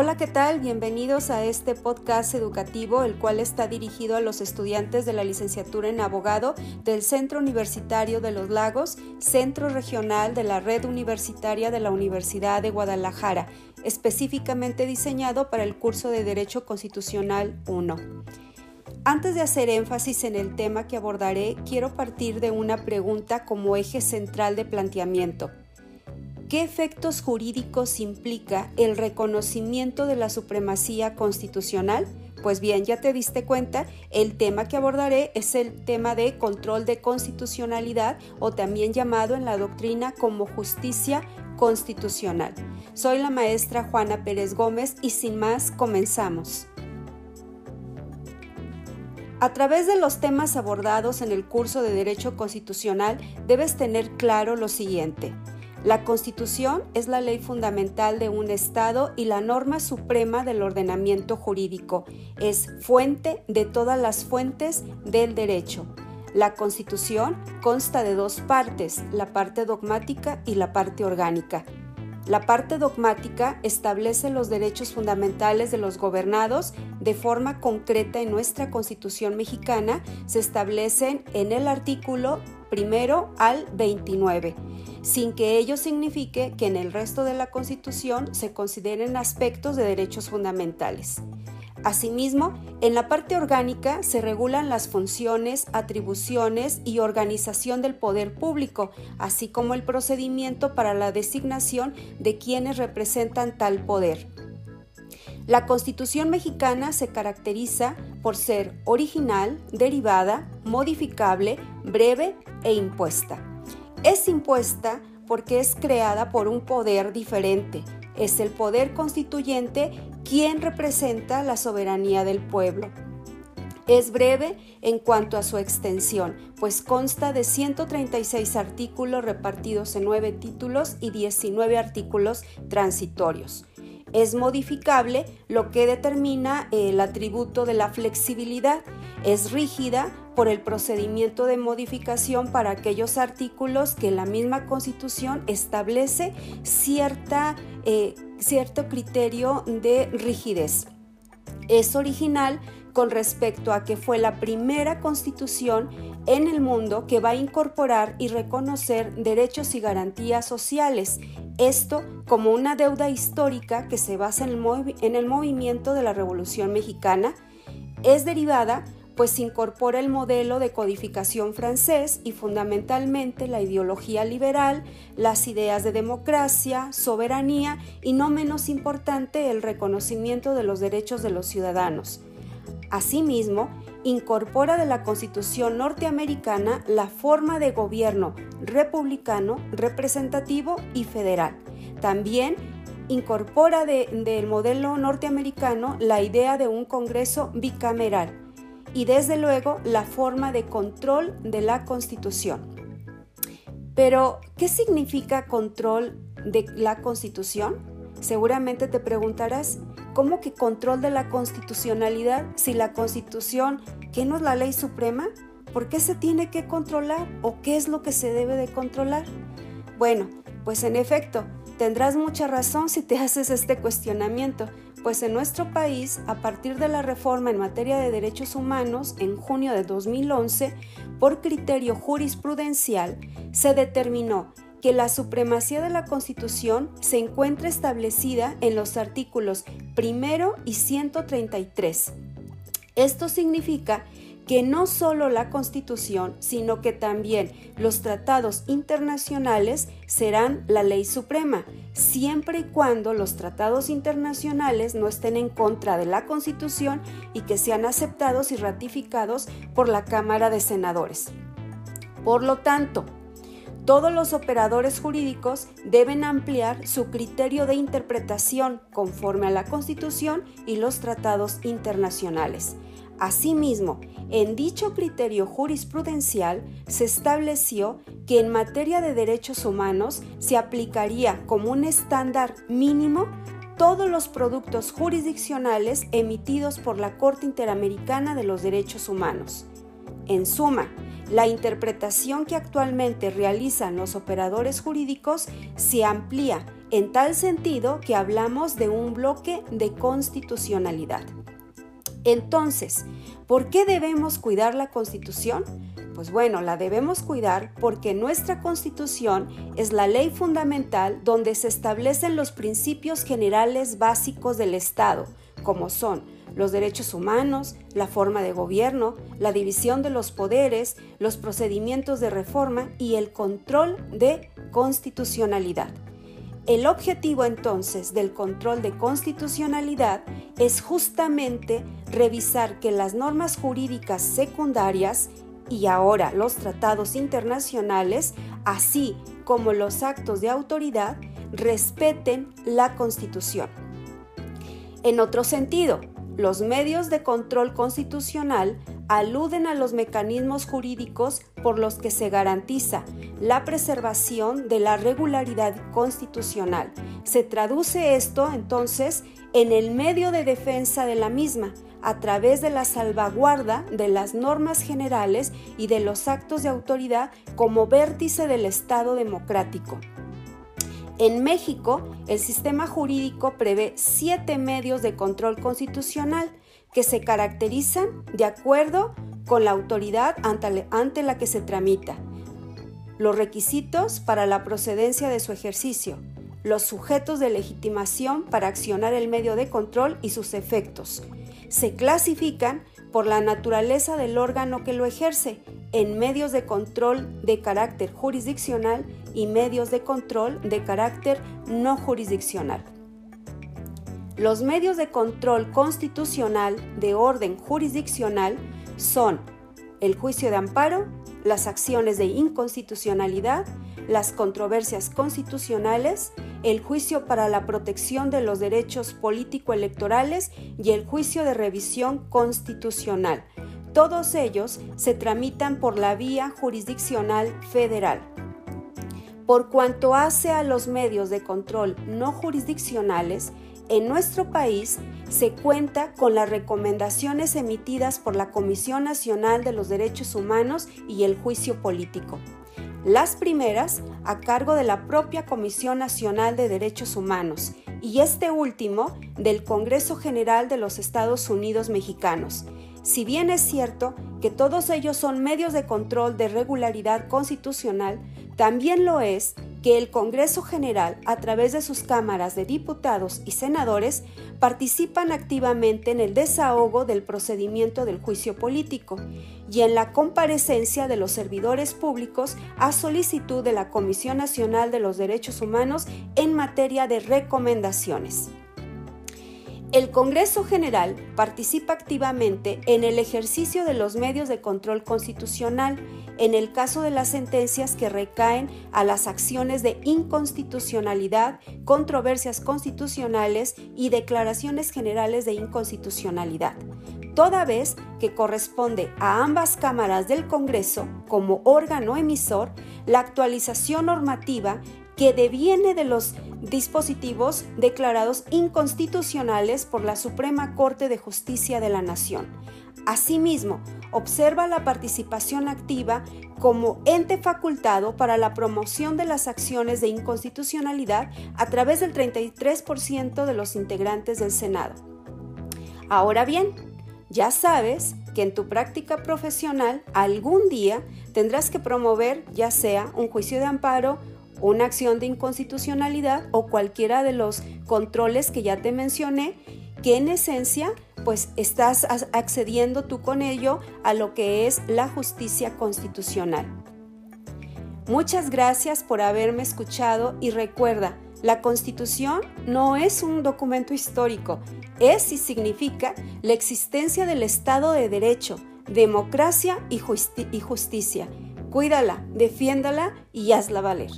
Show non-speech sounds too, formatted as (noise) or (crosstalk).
Hola, ¿qué tal? Bienvenidos a este podcast educativo, el cual está dirigido a los estudiantes de la licenciatura en abogado del Centro Universitario de los Lagos, Centro Regional de la Red Universitaria de la Universidad de Guadalajara, específicamente diseñado para el curso de Derecho Constitucional 1. Antes de hacer énfasis en el tema que abordaré, quiero partir de una pregunta como eje central de planteamiento. ¿Qué efectos jurídicos implica el reconocimiento de la supremacía constitucional? Pues bien, ya te diste cuenta, el tema que abordaré es el tema de control de constitucionalidad o también llamado en la doctrina como justicia constitucional. Soy la maestra Juana Pérez Gómez y sin más comenzamos. A través de los temas abordados en el curso de Derecho Constitucional debes tener claro lo siguiente. La Constitución es la ley fundamental de un Estado y la norma suprema del ordenamiento jurídico. Es fuente de todas las fuentes del derecho. La Constitución consta de dos partes, la parte dogmática y la parte orgánica. La parte dogmática establece los derechos fundamentales de los gobernados de forma concreta en nuestra Constitución mexicana. Se establecen en el artículo primero al 29 sin que ello signifique que en el resto de la Constitución se consideren aspectos de derechos fundamentales. Asimismo, en la parte orgánica se regulan las funciones, atribuciones y organización del poder público, así como el procedimiento para la designación de quienes representan tal poder. La Constitución mexicana se caracteriza por ser original, derivada, modificable, breve e impuesta. Es impuesta porque es creada por un poder diferente. Es el poder constituyente quien representa la soberanía del pueblo. Es breve en cuanto a su extensión, pues consta de 136 artículos repartidos en 9 títulos y 19 artículos transitorios. Es modificable, lo que determina el atributo de la flexibilidad. Es rígida por el procedimiento de modificación para aquellos artículos que la misma Constitución establece cierta, eh, cierto criterio de rigidez. Es original con respecto a que fue la primera constitución en el mundo que va a incorporar y reconocer derechos y garantías sociales, esto como una deuda histórica que se basa en el, en el movimiento de la Revolución Mexicana, es derivada pues incorpora el modelo de codificación francés y fundamentalmente la ideología liberal, las ideas de democracia, soberanía y no menos importante el reconocimiento de los derechos de los ciudadanos. Asimismo, incorpora de la Constitución norteamericana la forma de gobierno republicano, representativo y federal. También incorpora del modelo norteamericano la idea de un Congreso bicameral y desde luego la forma de control de la Constitución. Pero, ¿qué significa control de la Constitución? Seguramente te preguntarás, ¿cómo que control de la constitucionalidad si la Constitución, ¿qué no es la ley suprema? ¿Por qué se tiene que controlar o qué es lo que se debe de controlar? Bueno, pues en efecto, tendrás mucha razón si te (laughs) haces este cuestionamiento, pues en nuestro país, a partir de la reforma en materia de derechos humanos en junio de 2011, por criterio jurisprudencial, se determinó que la supremacía de la Constitución se encuentra establecida en los artículos primero y 133. Esto significa que no solo la Constitución, sino que también los tratados internacionales serán la ley suprema, siempre y cuando los tratados internacionales no estén en contra de la Constitución y que sean aceptados y ratificados por la Cámara de Senadores. Por lo tanto, todos los operadores jurídicos deben ampliar su criterio de interpretación conforme a la Constitución y los tratados internacionales. Asimismo, en dicho criterio jurisprudencial se estableció que en materia de derechos humanos se aplicaría como un estándar mínimo todos los productos jurisdiccionales emitidos por la Corte Interamericana de los Derechos Humanos. En suma, la interpretación que actualmente realizan los operadores jurídicos se amplía en tal sentido que hablamos de un bloque de constitucionalidad. Entonces, ¿por qué debemos cuidar la Constitución? Pues bueno, la debemos cuidar porque nuestra Constitución es la ley fundamental donde se establecen los principios generales básicos del Estado, como son los derechos humanos, la forma de gobierno, la división de los poderes, los procedimientos de reforma y el control de constitucionalidad. El objetivo entonces del control de constitucionalidad es justamente revisar que las normas jurídicas secundarias y ahora los tratados internacionales, así como los actos de autoridad, respeten la Constitución. En otro sentido, los medios de control constitucional aluden a los mecanismos jurídicos por los que se garantiza la preservación de la regularidad constitucional. Se traduce esto entonces en el medio de defensa de la misma, a través de la salvaguarda de las normas generales y de los actos de autoridad como vértice del Estado democrático. En México, el sistema jurídico prevé siete medios de control constitucional que se caracterizan de acuerdo con la autoridad ante la que se tramita, los requisitos para la procedencia de su ejercicio, los sujetos de legitimación para accionar el medio de control y sus efectos. Se clasifican por la naturaleza del órgano que lo ejerce en medios de control de carácter jurisdiccional y medios de control de carácter no jurisdiccional. Los medios de control constitucional de orden jurisdiccional son el juicio de amparo, las acciones de inconstitucionalidad, las controversias constitucionales, el juicio para la protección de los derechos político-electorales y el juicio de revisión constitucional. Todos ellos se tramitan por la vía jurisdiccional federal. Por cuanto hace a los medios de control no jurisdiccionales, en nuestro país se cuenta con las recomendaciones emitidas por la Comisión Nacional de los Derechos Humanos y el Juicio Político. Las primeras a cargo de la propia Comisión Nacional de Derechos Humanos y este último del Congreso General de los Estados Unidos Mexicanos. Si bien es cierto que todos ellos son medios de control de regularidad constitucional, también lo es que el Congreso General, a través de sus cámaras de diputados y senadores, participan activamente en el desahogo del procedimiento del juicio político y en la comparecencia de los servidores públicos a solicitud de la Comisión Nacional de los Derechos Humanos en materia de recomendaciones. El Congreso General participa activamente en el ejercicio de los medios de control constitucional en el caso de las sentencias que recaen a las acciones de inconstitucionalidad, controversias constitucionales y declaraciones generales de inconstitucionalidad, toda vez que corresponde a ambas cámaras del Congreso, como órgano emisor, la actualización normativa que deviene de los dispositivos declarados inconstitucionales por la Suprema Corte de Justicia de la Nación. Asimismo, observa la participación activa como ente facultado para la promoción de las acciones de inconstitucionalidad a través del 33% de los integrantes del Senado. Ahora bien, ya sabes que en tu práctica profesional algún día tendrás que promover ya sea un juicio de amparo una acción de inconstitucionalidad o cualquiera de los controles que ya te mencioné, que en esencia pues estás accediendo tú con ello a lo que es la justicia constitucional. Muchas gracias por haberme escuchado y recuerda, la Constitución no es un documento histórico, es y significa la existencia del Estado de Derecho, democracia y, y justicia. Cuídala, defiéndala y hazla valer.